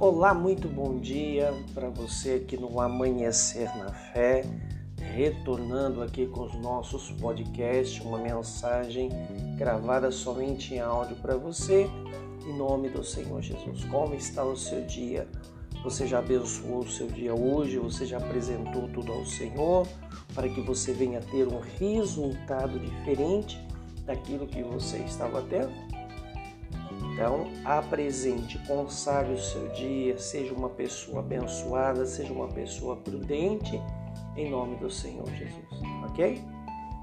Olá, muito bom dia para você aqui no Amanhecer na Fé, retornando aqui com os nossos podcasts, uma mensagem gravada somente em áudio para você, em nome do Senhor Jesus. Como está o seu dia? Você já abençoou o seu dia hoje? Você já apresentou tudo ao Senhor para que você venha ter um resultado diferente daquilo que você estava tendo? Então, apresente, consagre o seu dia, seja uma pessoa abençoada, seja uma pessoa prudente, em nome do Senhor Jesus, ok?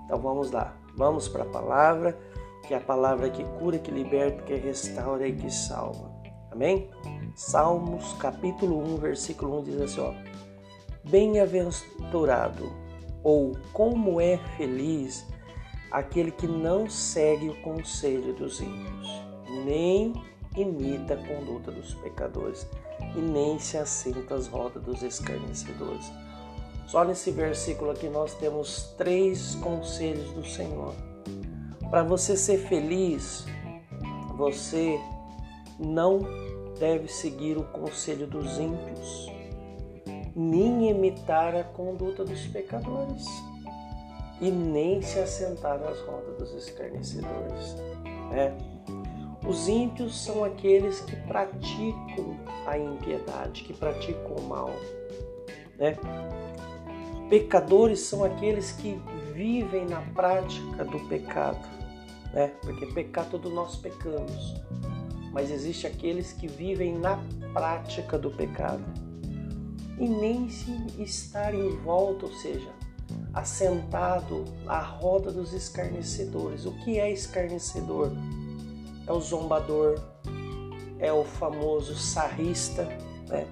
Então vamos lá, vamos para a palavra, que é a palavra que cura, que liberta, que restaura e que salva, amém? Salmos capítulo 1, versículo 1 diz assim: ó, Bem-aventurado, ou como é feliz aquele que não segue o conselho dos ímpios nem imita a conduta dos pecadores e nem se assenta às rodas dos escarnecedores. Só nesse versículo aqui nós temos três conselhos do Senhor. Para você ser feliz, você não deve seguir o conselho dos ímpios, nem imitar a conduta dos pecadores, e nem se assentar às rodas dos escarnecedores. Né? Os ímpios são aqueles que praticam a impiedade, que praticam o mal. Né? Pecadores são aqueles que vivem na prática do pecado, né? Porque pecar todos nós pecamos, mas existe aqueles que vivem na prática do pecado e nem se estar em volta, ou seja, assentado à roda dos escarnecedores. O que é escarnecedor? É o zombador, é o famoso sarrista, né?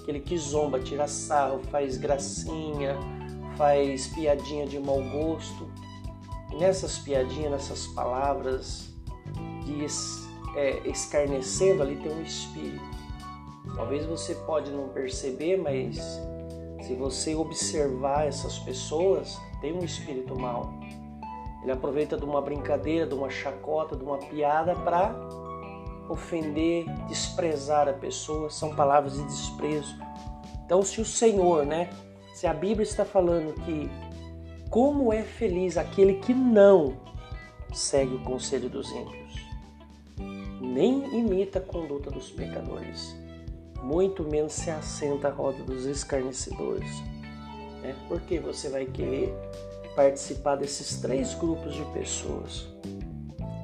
aquele que zomba, tira sarro, faz gracinha, faz piadinha de mau gosto. E nessas piadinhas, nessas palavras de é, escarnecendo, ali tem um espírito. Talvez você pode não perceber, mas se você observar essas pessoas, tem um espírito mau. Ele aproveita de uma brincadeira, de uma chacota, de uma piada para ofender, desprezar a pessoa. São palavras de desprezo. Então, se o Senhor, né? Se a Bíblia está falando que como é feliz aquele que não segue o conselho dos ímpios, nem imita a conduta dos pecadores, muito menos se assenta à roda dos escarnecedores. Né? Porque você vai querer participar desses três grupos de pessoas.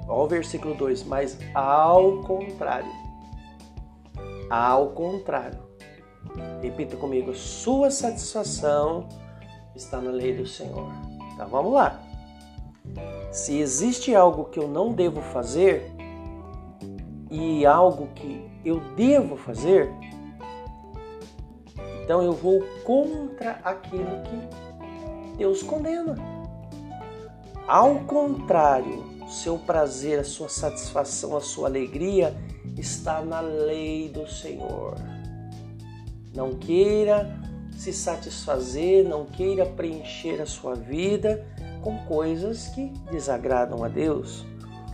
Olha o versículo 2: Mas ao contrário, ao contrário, repita comigo: sua satisfação está na lei do Senhor. Então vamos lá. Se existe algo que eu não devo fazer e algo que eu devo fazer, então eu vou contra aquilo que Deus condena. Ao contrário, seu prazer, a sua satisfação, a sua alegria está na lei do Senhor. Não queira se satisfazer, não queira preencher a sua vida com coisas que desagradam a Deus.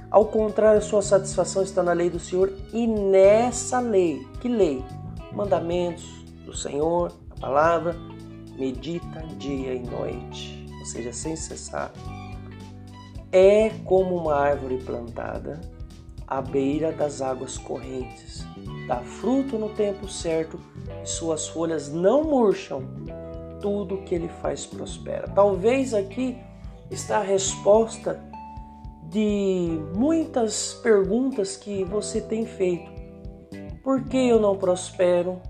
Ao contrário, a sua satisfação está na lei do Senhor e nessa lei, que lei? Mandamentos do Senhor, a palavra, medita dia e noite, ou seja, sem cessar. É como uma árvore plantada à beira das águas correntes, dá fruto no tempo certo e suas folhas não murcham. Tudo que ele faz prospera. Talvez aqui está a resposta de muitas perguntas que você tem feito. Por que eu não prospero?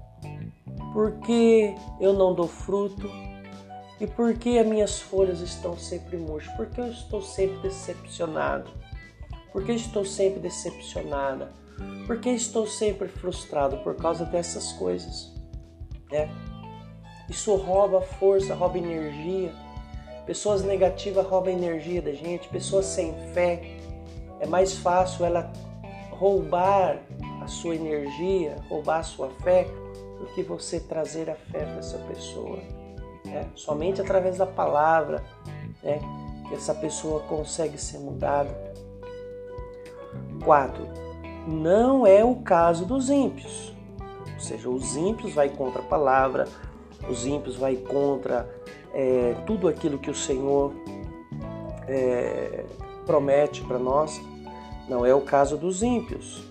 Por que eu não dou fruto? E por que as minhas folhas estão sempre murchas? Porque eu estou sempre decepcionado? Porque estou sempre decepcionada? Porque estou sempre frustrado por causa dessas coisas? Né? Isso rouba força, rouba energia. Pessoas negativas roubam energia da gente, pessoas sem fé. É mais fácil ela roubar a sua energia, roubar a sua fé, do que você trazer a fé para essa pessoa. Né? Somente através da palavra né, que essa pessoa consegue ser mudada. 4. Não é o caso dos ímpios. seja, os ímpios vai contra a palavra, os ímpios vai contra é, tudo aquilo que o Senhor é, promete para nós. Não é o caso dos ímpios.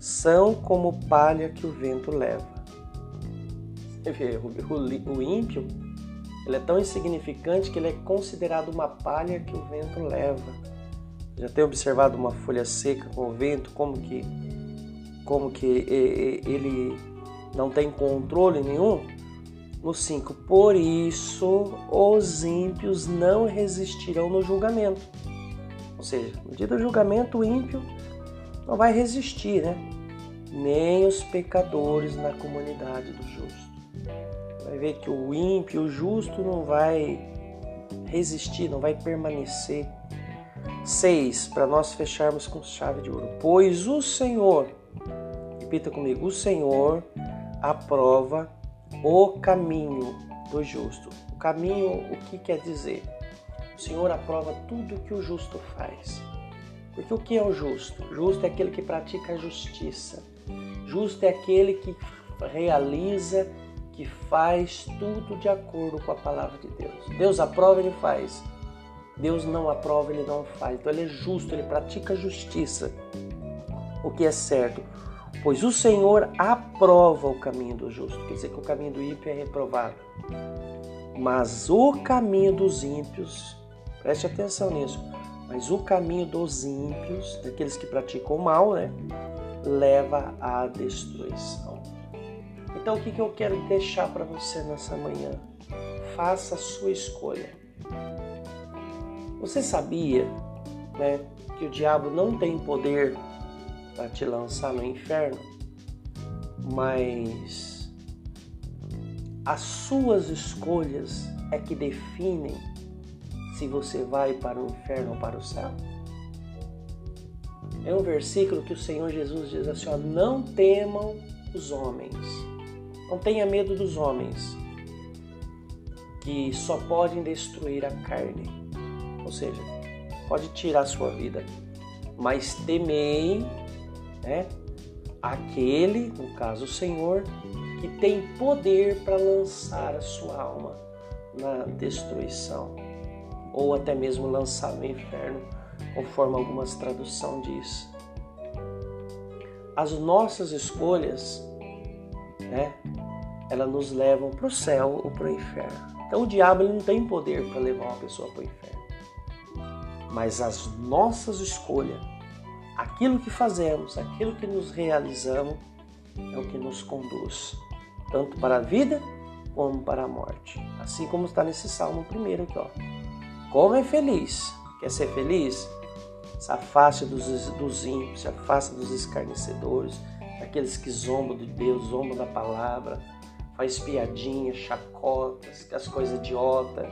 São como palha que o vento leva. O ímpio ele é tão insignificante que ele é considerado uma palha que o vento leva. Já tem observado uma folha seca com o vento, como que, como que ele não tem controle nenhum? No 5, por isso os ímpios não resistirão no julgamento. Ou seja, no dia do julgamento, o ímpio não vai resistir, né? Nem os pecadores na comunidade do justo. Vai ver que o ímpio, o justo, não vai resistir, não vai permanecer. 6. Para nós fecharmos com chave de ouro. Pois o Senhor, repita comigo, o Senhor aprova o caminho do justo. O caminho, o que quer dizer? O Senhor aprova tudo que o justo faz. Porque o que é o justo? Justo é aquele que pratica a justiça. Justo é aquele que realiza, que faz tudo de acordo com a palavra de Deus. Deus aprova, ele faz. Deus não aprova, ele não faz. Então ele é justo, ele pratica justiça. O que é certo? Pois o Senhor aprova o caminho do justo. Quer dizer que o caminho do ímpio é reprovado. Mas o caminho dos ímpios, preste atenção nisso, mas o caminho dos ímpios, daqueles que praticam o mal, né, leva à destruição. Então o que, que eu quero deixar para você nessa manhã? Faça a sua escolha. Você sabia né, que o diabo não tem poder para te lançar no inferno, mas as suas escolhas é que definem se você vai para o inferno ou para o céu. É um versículo que o Senhor Jesus diz assim: ó, não temam os homens, não tenha medo dos homens, que só podem destruir a carne, ou seja, pode tirar a sua vida, mas temei né? Aquele, no caso o Senhor, que tem poder para lançar a sua alma na destruição ou até mesmo lançar no inferno, conforme algumas traduções diz. As nossas escolhas, né, elas nos levam para o céu ou para o inferno. Então o diabo ele não tem poder para levar uma pessoa para o inferno. Mas as nossas escolhas aquilo que fazemos, aquilo que nos realizamos, é o que nos conduz, tanto para a vida como para a morte. Assim como está nesse salmo primeiro aqui, ó. Como é feliz? Quer ser feliz? Se afaste dos, dos ímpios, se afaste dos escarnecedores, daqueles que zombam de Deus, zombam da palavra, faz piadinha, chacotas, as coisas idiota.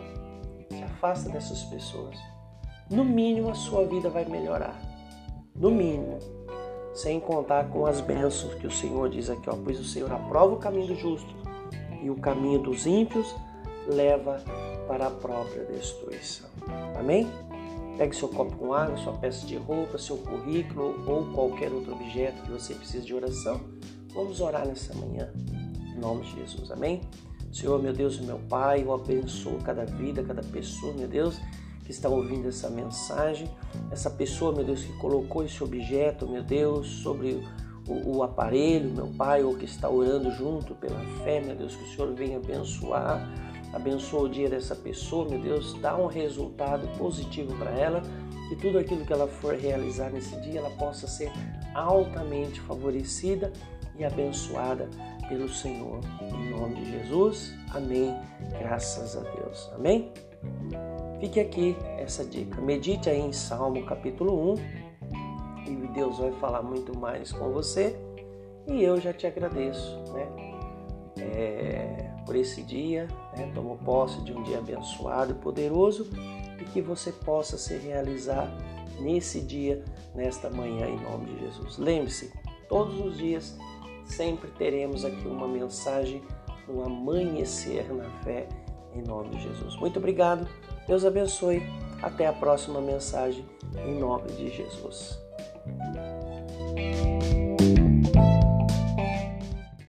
Se afasta dessas pessoas. No mínimo a sua vida vai melhorar no mínimo, sem contar com as bênçãos que o Senhor diz aqui, ó, pois o Senhor aprova o caminho do justo e o caminho dos ímpios leva para a própria destruição. Amém? Pegue seu copo com água, sua peça de roupa, seu currículo ou qualquer outro objeto que você precise de oração. Vamos orar nessa manhã, em nome de Jesus. Amém? Senhor, meu Deus e meu Pai, eu abençoo cada vida, cada pessoa, meu Deus que está ouvindo essa mensagem, essa pessoa, meu Deus, que colocou esse objeto, meu Deus, sobre o, o, aparelho, meu Pai, ou que está orando junto pela fé, meu Deus, que o Senhor venha abençoar, abençoa o dia dessa pessoa, meu Deus, dá um resultado positivo para ela, que tudo aquilo que ela for realizar nesse dia, ela possa ser altamente favorecida e abençoada pelo Senhor. Em nome de Jesus, amém. Graças a Deus. Amém? Fique aqui essa dica. Medite aí em Salmo capítulo 1 e Deus vai falar muito mais com você. E eu já te agradeço, né? É, por esse dia, né? tomo posse de um dia abençoado e poderoso e que você possa se realizar nesse dia, nesta manhã, em nome de Jesus. Lembre-se, todos os dias sempre teremos aqui uma mensagem no amanhecer na fé, em nome de Jesus. Muito obrigado. Deus abençoe. Até a próxima mensagem, em nome de Jesus.